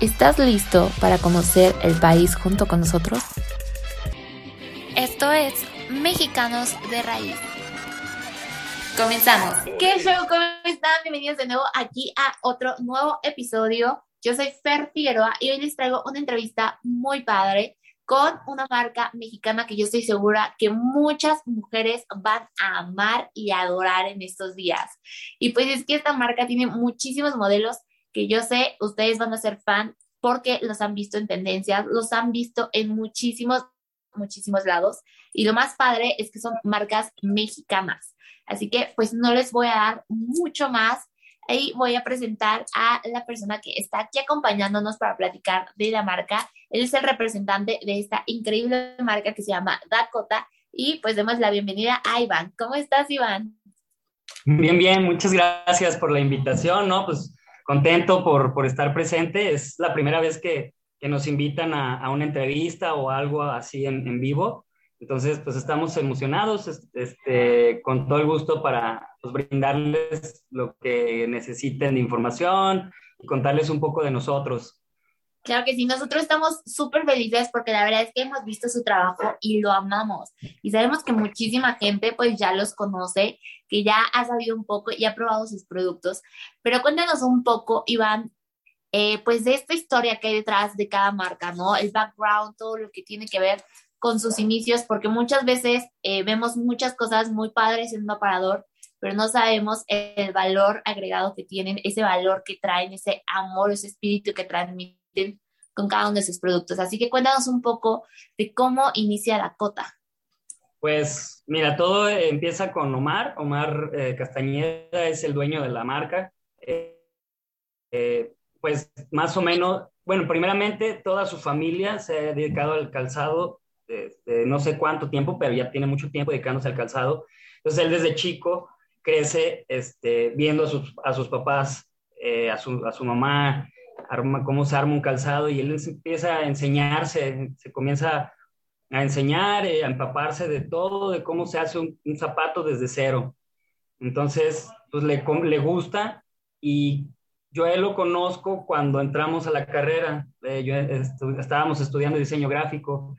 ¿Estás listo para conocer el país junto con nosotros? Esto es Mexicanos de Raíz. Comenzamos. ¿Qué show? ¿Cómo están? Bienvenidos de nuevo aquí a otro nuevo episodio. Yo soy Fer Figueroa y hoy les traigo una entrevista muy padre con una marca mexicana que yo estoy segura que muchas mujeres van a amar y adorar en estos días. Y pues es que esta marca tiene muchísimos modelos que yo sé ustedes van a ser fan porque los han visto en tendencias, los han visto en muchísimos, muchísimos lados. Y lo más padre es que son marcas mexicanas. Así que pues no les voy a dar mucho más. Ahí voy a presentar a la persona que está aquí acompañándonos para platicar de la marca. Él es el representante de esta increíble marca que se llama Dakota. Y pues demos la bienvenida a Iván. ¿Cómo estás, Iván? Bien, bien, muchas gracias por la invitación, ¿no? Pues contento por, por estar presente. Es la primera vez que, que nos invitan a, a, una entrevista o algo así en, en, vivo. Entonces, pues estamos emocionados, este, con todo el gusto para pues, brindarles lo que necesiten de información y contarles un poco de nosotros. Claro que sí, nosotros estamos súper felices porque la verdad es que hemos visto su trabajo y lo amamos. Y sabemos que muchísima gente pues ya los conoce, que ya ha sabido un poco y ha probado sus productos. Pero cuéntanos un poco, Iván, eh, pues de esta historia que hay detrás de cada marca, ¿no? El background, todo lo que tiene que ver con sus inicios, porque muchas veces eh, vemos muchas cosas muy padres en un aparador, pero no sabemos el valor agregado que tienen, ese valor que traen, ese amor, ese espíritu que transmiten con cada uno de sus productos. Así que cuéntanos un poco de cómo inicia Dakota. Pues mira, todo empieza con Omar. Omar eh, Castañeda es el dueño de la marca. Eh, eh, pues más o menos, bueno, primeramente toda su familia se ha dedicado al calzado no sé cuánto tiempo, pero ya tiene mucho tiempo dedicándose al calzado. Entonces él desde chico crece este, viendo a sus, papás, a su mamá, arma, cómo se arma un calzado y él empieza a enseñarse, se comienza a enseñar, eh, a empaparse de todo, de cómo se hace un, zapato desde cero. Entonces, pues le, le, gusta y yo él lo conozco cuando entramos a la carrera. Eh, yo estu estábamos estudiando diseño gráfico,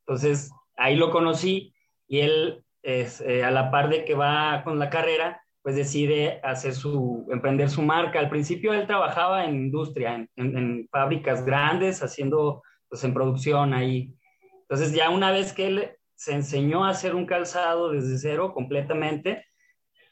entonces ahí lo conocí y él es, eh, a la par de que va con la carrera, pues decide hacer su, emprender su marca. Al principio él trabajaba en industria, en, fábricas grandes, haciendo, pues en producción ahí. Entonces ya una vez que él se enseñó a hacer un calzado desde cero completamente,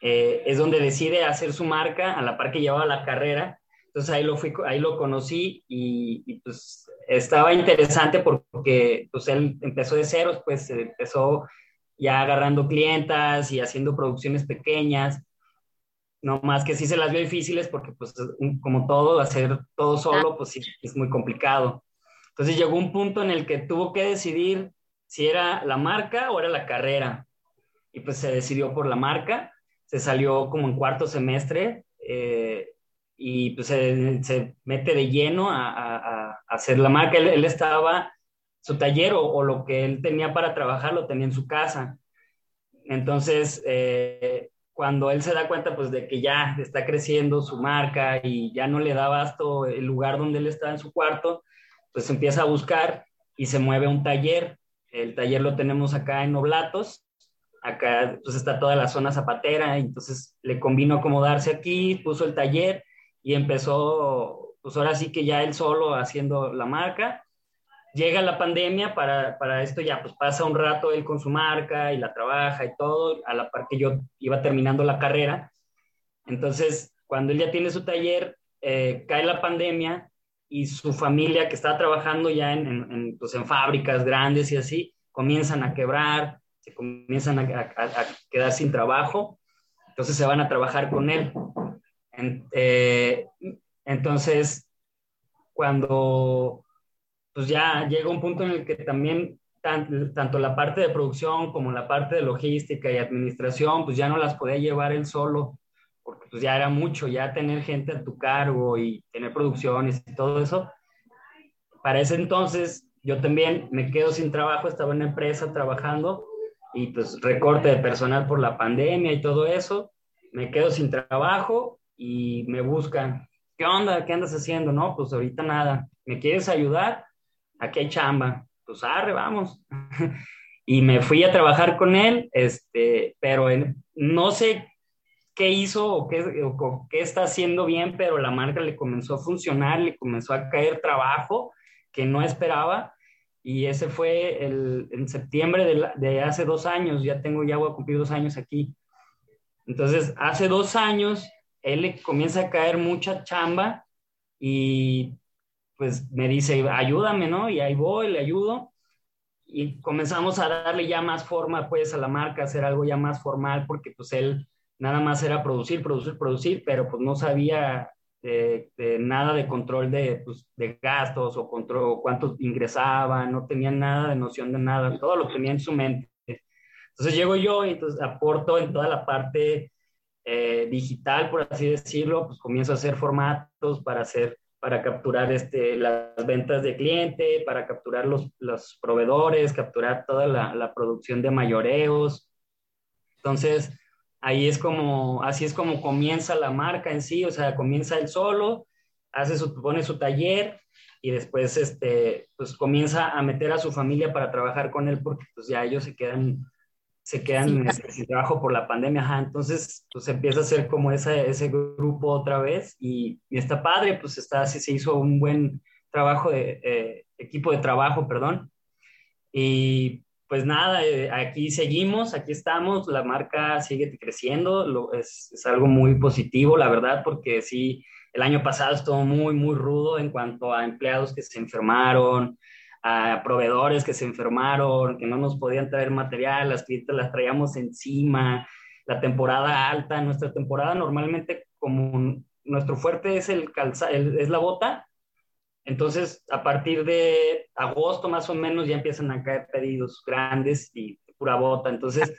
eh, es donde decide hacer su marca a la par que llevaba la carrera. Entonces ahí lo, fui, ahí lo conocí y, y pues estaba interesante porque pues él empezó de ceros, pues empezó ya agarrando clientas y haciendo producciones pequeñas no más que sí se las vio difíciles porque pues como todo, hacer todo solo pues sí, es muy complicado. Entonces llegó un punto en el que tuvo que decidir si era la marca o era la carrera. Y pues se decidió por la marca, se salió como en cuarto semestre eh, y pues se, se, mete de lleno a, a, a hacer la marca. Él, él, estaba, su taller o, o, lo que él tenía para trabajar lo tenía en su casa. Entonces, eh, cuando él se da cuenta pues de que ya está creciendo su marca y ya no le da basto el lugar donde él está en su cuarto, pues empieza a buscar y se mueve un taller. El taller lo tenemos acá en Oblatos, acá pues está toda la zona zapatera, entonces le convino acomodarse aquí, puso el taller y empezó, pues ahora sí que ya él solo haciendo la marca llega la pandemia, para, para, esto ya pues pasa un rato él con su marca y la trabaja y todo, a la par que yo iba terminando la carrera. Entonces, cuando él ya tiene su taller, eh, cae la pandemia y su familia que estaba trabajando ya en, pues en fábricas grandes y así, comienzan a quebrar, se comienzan a, a, quedar sin trabajo, entonces se van a trabajar con él. Eh, entonces, cuando pues ya llega un punto en el que también tanto la parte de producción como la parte de logística y administración, pues ya no las podía llevar él solo, porque pues ya era mucho, ya tener gente a tu cargo y tener producciones y todo eso. Para ese entonces yo también me quedo sin trabajo, estaba en una empresa trabajando y pues recorte de personal por la pandemia y todo eso, me quedo sin trabajo y me buscan, ¿qué onda? ¿Qué andas haciendo? No, pues ahorita nada, ¿me quieres ayudar? Aquí hay chamba, pues arre, vamos. y me fui a trabajar con él, este, pero no sé qué hizo o qué, o qué está haciendo bien, pero la marca le comenzó a funcionar, le comenzó a caer trabajo que no esperaba y ese fue el, en septiembre de, de, hace dos años, ya tengo, ya voy a cumplir dos años aquí. Entonces, hace dos años, él le comienza a caer mucha chamba y pues me dice, ayúdame, ¿no? Y ahí voy, le ayudo. Y comenzamos a darle ya más forma, pues, a la marca, hacer algo ya más formal, porque pues él nada más era producir, producir, producir, pero pues no sabía de, nada de control de, pues, de gastos o control cuántos ingresaban, no tenía nada de noción de nada, todo lo tenía en su mente. Entonces llego yo y entonces aporto en toda la parte eh, digital, por así decirlo, pues comienzo a hacer formatos para hacer para capturar este, las ventas de cliente, para capturar los, los proveedores, capturar toda la, la, producción de mayoreos. Entonces, ahí es como, así es como comienza la marca en sí, o sea, comienza él solo, hace su, pone su taller y después este, pues comienza a meter a su familia para trabajar con él porque pues ya ellos se quedan, se quedan este, sin trabajo por la pandemia, Ajá, entonces pues empieza a ser como ese, ese grupo otra vez y, y está padre, pues está, se hizo un buen trabajo de, eh, equipo de trabajo, perdón, y pues nada, eh, aquí seguimos, aquí estamos, la marca sigue creciendo, lo, es, es, algo muy positivo, la verdad, porque sí, el año pasado estuvo muy, muy rudo en cuanto a empleados que se enfermaron, a proveedores que se enfermaron, que no nos podían traer material, las clientes las traíamos encima, la temporada alta, nuestra temporada normalmente como nuestro fuerte es el calza, es la bota, entonces, a partir de agosto más o menos ya empiezan a caer pedidos grandes y pura bota. Entonces,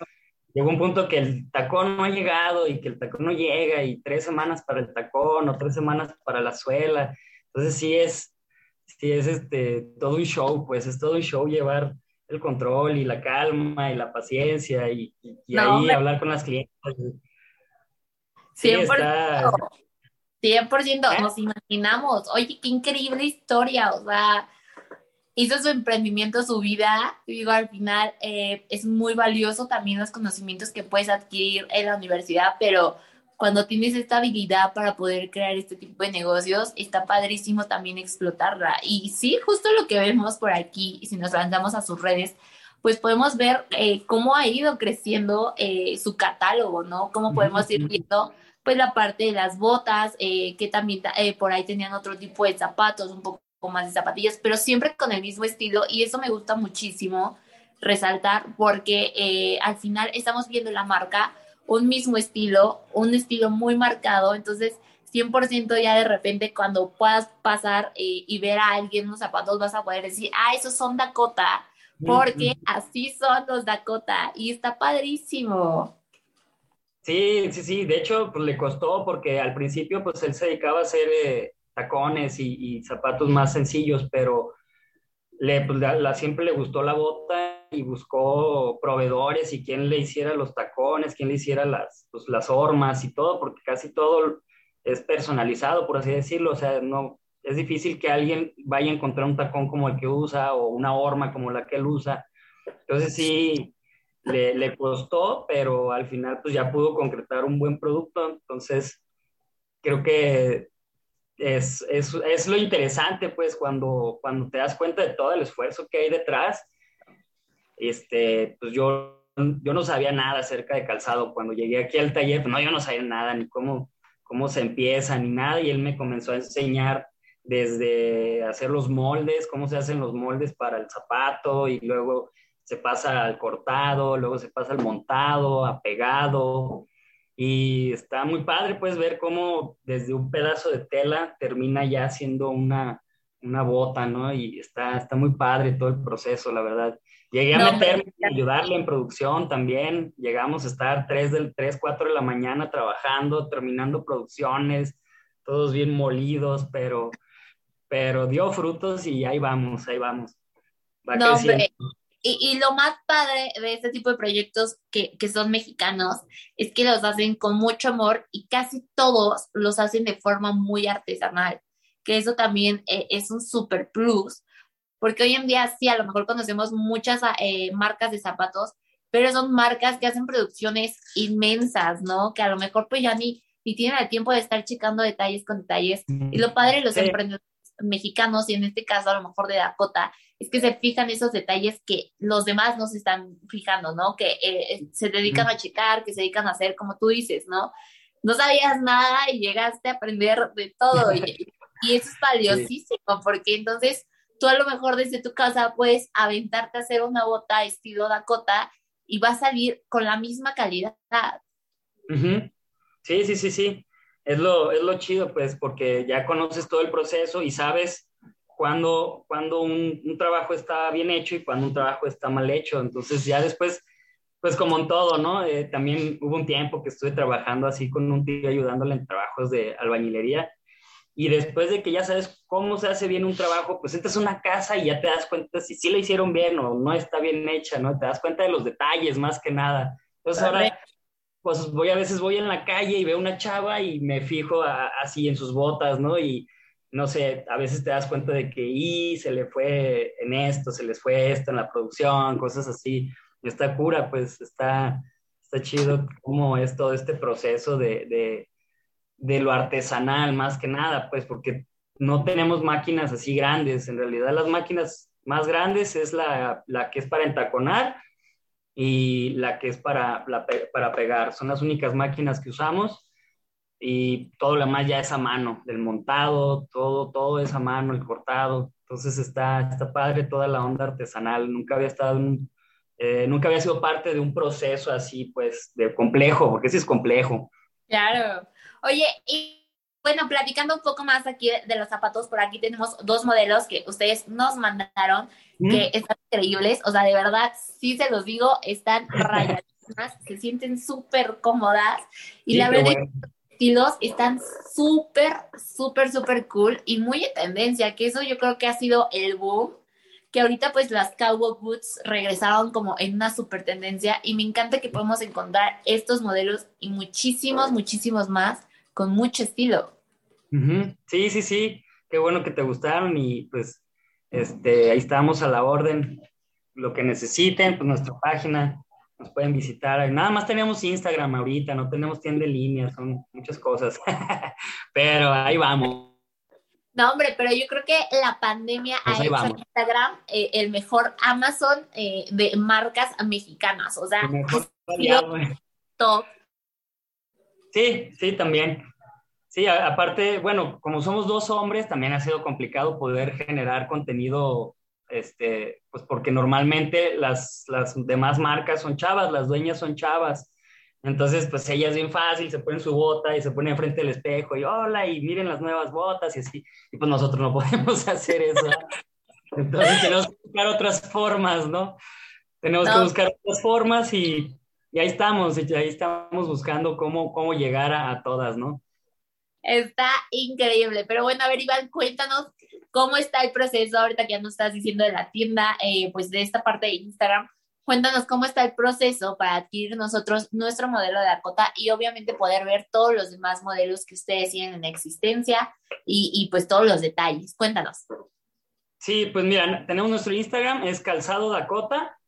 llegó un punto que el tacón no ha llegado y que el tacón no llega y tres semanas para el tacón o tres semanas para la suela. Entonces, sí es, sí es este, todo un show, pues es todo un show llevar el control y la calma y la paciencia y, y, ahí hablar con las clientes. Sí, está, 100% ¿Eh? nos imaginamos. Oye, qué increíble historia. O sea, hizo su emprendimiento, su vida. Digo, al final eh, es muy valioso también los conocimientos que puedes adquirir en la universidad, pero cuando tienes esta habilidad para poder crear este tipo de negocios, está padrísimo también explotarla. Y sí, justo lo que vemos por aquí, si nos lanzamos a sus redes, pues podemos ver eh, cómo ha ido creciendo su catálogo, ¿no? Cómo podemos ir viendo pues la parte de las botas, eh, que también eh, por ahí tenían otro tipo de zapatos, un poco más de zapatillas, pero siempre con el mismo estilo y eso me gusta muchísimo resaltar porque eh, al final estamos viendo la marca un mismo estilo, un estilo muy marcado, entonces 100% ya de repente cuando puedas pasar y ver a alguien unos zapatos vas a poder decir, ah, esos son Dakota, porque así son los Dakota y está padrísimo. Sí, sí, sí, de hecho, pues le costó porque al principio, pues él se dedicaba a hacer eh, tacones y, zapatos más sencillos, pero le, pues, la, siempre le gustó la bota y buscó proveedores y quién le hiciera los tacones, quién le hiciera las, pues, las hormas y todo, porque casi todo es personalizado, por así decirlo, o sea, no, es difícil que alguien vaya a encontrar un tacón como el que usa o una horma como la que él usa. Entonces sí, le, le, costó, pero al final pues ya pudo concretar un buen producto, entonces creo que es, es, es, lo interesante pues cuando, cuando te das cuenta de todo el esfuerzo que hay detrás. Este, pues yo, yo no sabía nada acerca de calzado. Cuando llegué aquí al taller, pues no, yo no sabía nada, ni cómo, cómo se empieza, ni nada, y él me comenzó a enseñar desde hacer los moldes, cómo se hacen los moldes para el zapato, y luego se pasa al cortado, luego se pasa al montado, a pegado, y está muy padre pues ver cómo desde un pedazo de tela termina ya siendo una, una bota, ¿no? Y está, está muy padre todo el proceso, la verdad. Llegué a meterme, a ayudarle en producción también. Llegamos a estar 3, del, 3, 4 de la mañana trabajando, terminando producciones, todos bien molidos, pero, pero dio frutos y ahí vamos, ahí vamos. no, hombre. Y, y, lo más padre de este tipo de proyectos que, que, son mexicanos es que los hacen con mucho amor y casi todos los hacen de forma muy artesanal, que eso también eh, es un super plus, porque hoy en día sí, a lo mejor conocemos muchas eh, marcas de zapatos, pero son marcas que hacen producciones inmensas, ¿no? Que a lo mejor pues ya ni, ni tienen el tiempo de estar checando detalles con detalles. Y lo padre de los emprendedores mexicanos, y en este caso a lo mejor de Dakota, es que se fijan esos detalles que los demás no se están fijando, ¿no? Que eh, eh, se dedican a checar, que se dedican a hacer, como tú dices, ¿no? No sabías nada y llegaste a aprender de todo. y, y eso es valiosísimo, porque entonces tú a lo mejor desde tu casa puedes aventarte a hacer una bota estilo Dakota y va a salir con la misma calidad. Sí, sí, sí, sí. Es lo, es lo chido, pues, porque ya conoces todo el proceso y sabes cuando, cuando un, un, trabajo está bien hecho y cuando un trabajo está mal hecho. Entonces ya después, pues como en todo, ¿no? Eh, también hubo un tiempo que estuve trabajando así con un tío ayudándole en trabajos de albañilería y después de que ya sabes cómo se hace bien un trabajo, pues entras a una casa y ya te das cuenta si sí lo hicieron bien o no está bien hecha, ¿no? Te das cuenta de los detalles más que nada. Entonces ahora, pues voy a veces voy en la calle y veo una chava y me fijo así en sus botas, ¿no? Y no sé, a veces te das cuenta de que y se le fue en esto, se les fue esto en la producción, cosas así. Y está cura, pues está, está chido cómo es todo este proceso de, de de lo artesanal más que nada, pues porque no tenemos máquinas así grandes. En realidad las máquinas más grandes es la, la que es para entaconar y la que es para, para pegar. Son las únicas máquinas que usamos y todo lo demás ya es a mano, del montado, todo, todo es a mano, el cortado. Entonces está, está padre toda la onda artesanal. Nunca había estado eh, nunca había sido parte de un proceso así, pues, de complejo, porque sí es complejo. Claro. Oye, y bueno, platicando un poco más aquí de los zapatos, por aquí tenemos dos modelos que ustedes nos mandaron, mm. que están increíbles, o sea, de verdad, sí se los digo, están rayadísimas, se sienten súper cómodas. Y la verdad los estilos están súper, súper, súper cool y muy en tendencia, que eso yo creo que ha sido el boom que ahorita pues las cowboy boots regresaron como en una super tendencia y me encanta que podemos encontrar estos modelos y muchísimos, muchísimos más con mucho estilo. Sí, sí, sí, qué bueno que te gustaron y pues este, ahí estamos a la orden. Lo que necesiten, pues nuestra página, nos pueden visitar. Nada más tenemos Instagram ahorita, no tenemos tienda en línea, son muchas cosas, pero ahí vamos. No, hombre, pero yo creo que la pandemia pues ha hecho Instagram eh, el mejor Amazon eh, de marcas mexicanas. O sea, top. Sí, sí, también. Sí, aparte, bueno, como somos dos hombres, también ha sido complicado poder generar contenido, este, pues porque normalmente las, las demás marcas son chavas, las dueñas son chavas. Entonces, pues ella es bien fácil, se pone su bota y se pone enfrente del espejo y hola, y miren las nuevas botas y así. Y pues nosotros no podemos hacer eso. Entonces tenemos que buscar otras formas, ¿no? Tenemos que buscar otras formas y, y, ahí estamos, y ahí estamos buscando cómo, cómo llegar a, a todas, ¿no? Está increíble. Pero bueno, a ver, Iván, cuéntanos cómo está el proceso ahorita que ya nos estás diciendo de la tienda, eh, pues de esta parte de Instagram. Cuéntanos cómo está el proceso para adquirir nosotros nuestro modelo de Dakota y obviamente poder ver todos los demás modelos que ustedes tienen en existencia y, y pues todos los detalles. Cuéntanos. Sí, pues mira, tenemos nuestro Instagram, es Calzado Dakota.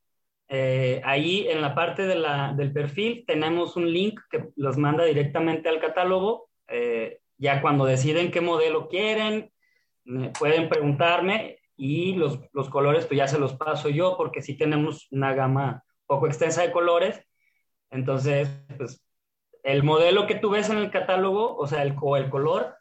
Eh, ahí en la parte de la, del perfil tenemos un link que los manda directamente al catálogo. Eh, ya cuando deciden qué modelo quieren, pueden preguntarme y los, los, colores pues ya se los paso yo porque sí tenemos una gama poco extensa de colores. Entonces, pues el modelo que tú ves en el catálogo, o sea, el, o el color,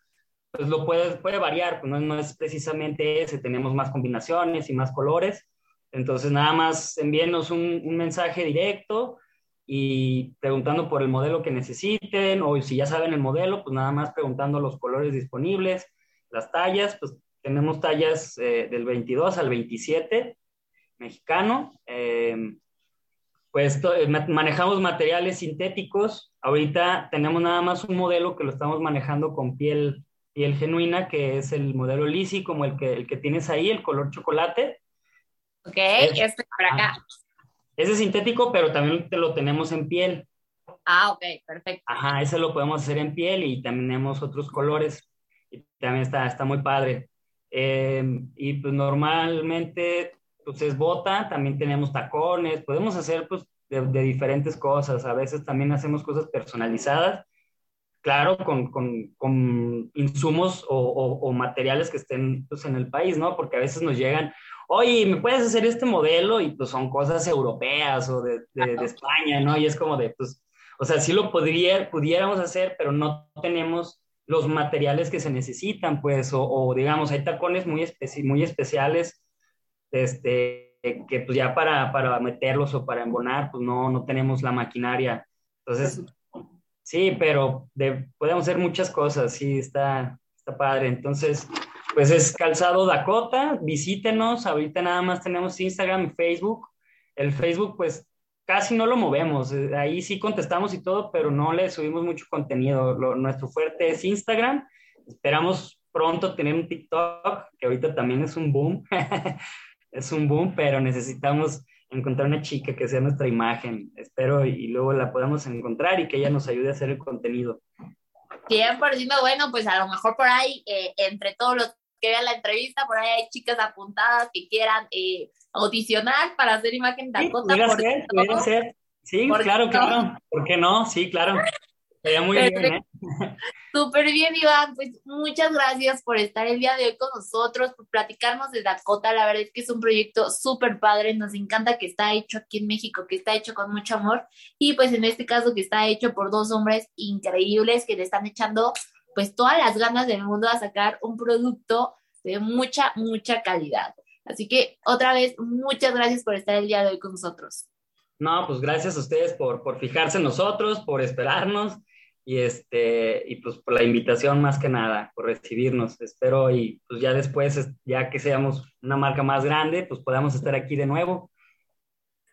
pues lo puede, puede variar, pues no, no, es precisamente ese, tenemos más combinaciones y más colores. Entonces, nada más envíenos un, mensaje directo y preguntando por el modelo que necesiten o si ya saben el modelo, pues nada más preguntando los colores disponibles, las tallas, pues tenemos tallas eh, del 22 al 27 mexicano. Eh, pues manejamos materiales sintéticos. Ahorita tenemos nada más un modelo que lo estamos manejando con piel, piel genuina, que es el modelo Lisi, como el que, el que tienes ahí, el color chocolate. Ok, este por acá. Ah, ese es sintético, pero también lo tenemos en piel. Ah, ok, perfecto. Ajá, ese lo podemos hacer en piel y también tenemos otros colores. Y también está, está muy padre. Eh, y pues normalmente pues es bota, también tenemos tacones, podemos hacer pues de, diferentes cosas, a veces también hacemos cosas personalizadas, claro, con, con, con insumos o, o, materiales que estén pues, en el país, ¿no? Porque a veces nos llegan, oye, ¿me puedes hacer este modelo? Y pues son cosas europeas o de, de, de España, ¿no? Y es como de, pues, o sea, sí lo podría, pudiéramos hacer, pero no tenemos los materiales que se necesitan, pues, o, o digamos, hay tacones muy, especi muy especiales este, que pues ya para, para meterlos o para embonar, pues no, no tenemos la maquinaria. Entonces, sí, pero podemos hacer muchas cosas, sí, está, está padre. Entonces, pues es Calzado Dakota, visítenos, ahorita nada más tenemos Instagram y Facebook. El Facebook, pues casi no lo movemos, eh, ahí sí contestamos y todo, pero no le subimos mucho contenido. nuestro fuerte es Instagram, esperamos pronto tener un TikTok, que ahorita también es un boom. es un boom, pero necesitamos encontrar una chica que sea nuestra imagen. Espero y luego la podamos encontrar y que ella nos ayude a hacer el contenido. 100%, bueno, pues a lo mejor por ahí, eh, entre todos los que vean la entrevista, por ahí hay chicas apuntadas que quieran eh, audicionar para hacer imagen de Dakota. Sí, ser, ser. Sí, claro, claro. ¿Por qué no? Sí, claro muy bien, ¿eh? Súper bien, Iván. Pues muchas gracias por estar el día de hoy con nosotros, por platicarnos de Dakota. La verdad es que es un proyecto súper padre. Nos encanta que está hecho aquí en México, que está hecho con mucho amor. Y pues en este caso que está hecho por dos hombres increíbles que le están echando pues todas las ganas del mundo a sacar un producto de mucha, mucha calidad. Así que otra vez, muchas gracias por estar el día de hoy con nosotros. No, pues gracias a ustedes por, por fijarse en nosotros, por esperarnos y este y pues por la invitación más que nada, por recibirnos. Espero y pues ya después, ya que seamos una marca más grande, pues podamos estar aquí de nuevo.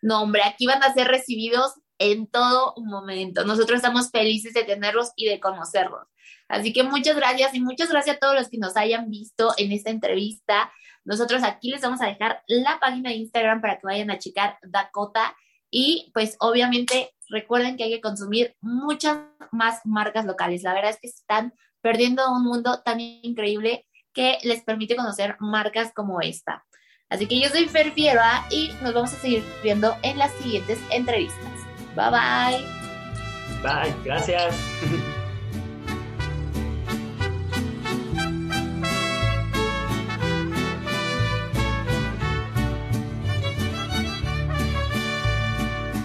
No, hombre, aquí van a ser recibidos en todo momento. Nosotros estamos felices de tenerlos y de conocerlos. Así que muchas gracias y muchas gracias a todos los que nos hayan visto en esta entrevista. Nosotros aquí les vamos a dejar la página de Instagram para que vayan a checar Dakota y pues obviamente recuerden que hay que consumir muchas más marcas locales. La verdad es que están perdiendo un mundo tan increíble que les permite conocer marcas como esta. Así que yo soy Fer Fierva y nos vamos a seguir viendo en las siguientes entrevistas. Bye bye. Bye, gracias.